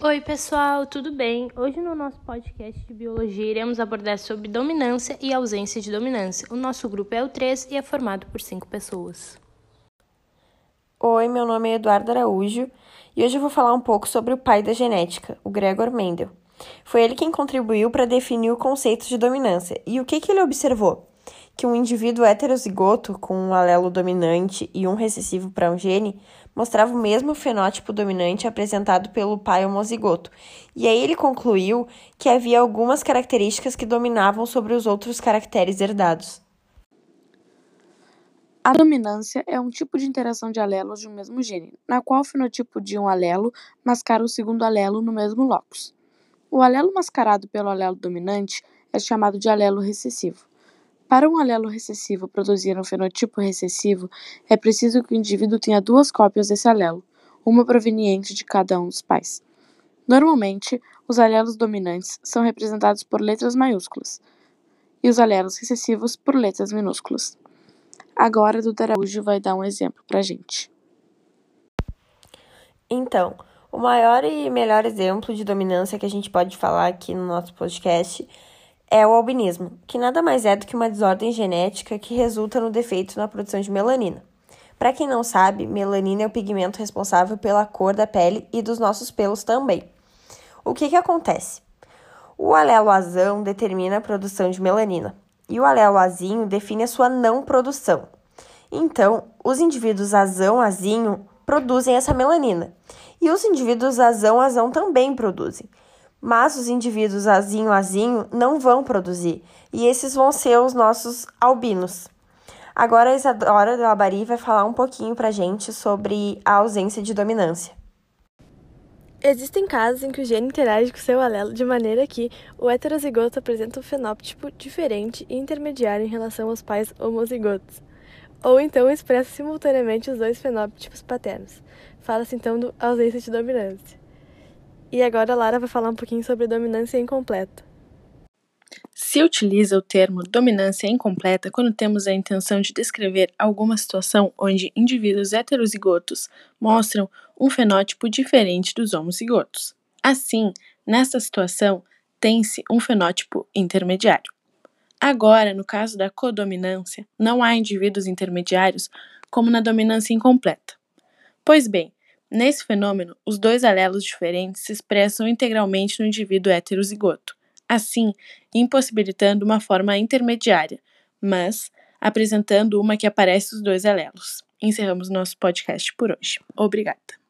Oi, pessoal, tudo bem? Hoje no nosso podcast de biologia iremos abordar sobre dominância e ausência de dominância. O nosso grupo é o 3 e é formado por 5 pessoas. Oi, meu nome é Eduardo Araújo e hoje eu vou falar um pouco sobre o pai da genética, o Gregor Mendel. Foi ele quem contribuiu para definir o conceito de dominância. E o que, que ele observou? Que um indivíduo heterozigoto com um alelo dominante e um recessivo para um gene mostrava o mesmo fenótipo dominante apresentado pelo pai homozigoto. E aí ele concluiu que havia algumas características que dominavam sobre os outros caracteres herdados. A dominância é um tipo de interação de alelos de um mesmo gene, na qual o fenotipo de um alelo mascara o segundo alelo no mesmo locus. O alelo mascarado pelo alelo dominante é chamado de alelo recessivo. Para um alelo recessivo produzir um fenotipo recessivo, é preciso que o indivíduo tenha duas cópias desse alelo, uma proveniente de cada um dos pais. Normalmente, os alelos dominantes são representados por letras maiúsculas e os alelos recessivos por letras minúsculas. Agora, a Duda Araújo vai dar um exemplo para a gente. Então, o maior e melhor exemplo de dominância que a gente pode falar aqui no nosso podcast é o albinismo, que nada mais é do que uma desordem genética que resulta no defeito na produção de melanina. Para quem não sabe, melanina é o pigmento responsável pela cor da pele e dos nossos pelos também. O que, que acontece? O alelo azão determina a produção de melanina e o alelo azinho define a sua não produção. Então, os indivíduos azão-azinho produzem essa melanina e os indivíduos azão-azão também produzem mas os indivíduos azinho azinho não vão produzir, e esses vão ser os nossos albinos. Agora a Isadora Labari vai falar um pouquinho pra gente sobre a ausência de dominância. Existem casos em que o gene interage com seu alelo de maneira que o heterozigoto apresenta um fenótipo diferente e intermediário em relação aos pais homozigotos, ou então expressa simultaneamente os dois fenótipos paternos. Fala-se então de ausência de dominância. E agora a Lara vai falar um pouquinho sobre dominância incompleta. Se utiliza o termo dominância incompleta quando temos a intenção de descrever alguma situação onde indivíduos heterozigotos mostram um fenótipo diferente dos homozigotos. Assim, nesta situação, tem-se um fenótipo intermediário. Agora, no caso da codominância, não há indivíduos intermediários como na dominância incompleta. Pois bem, Nesse fenômeno, os dois alelos diferentes se expressam integralmente no indivíduo heterozigoto, assim impossibilitando uma forma intermediária, mas apresentando uma que aparece os dois alelos. Encerramos nosso podcast por hoje. Obrigada.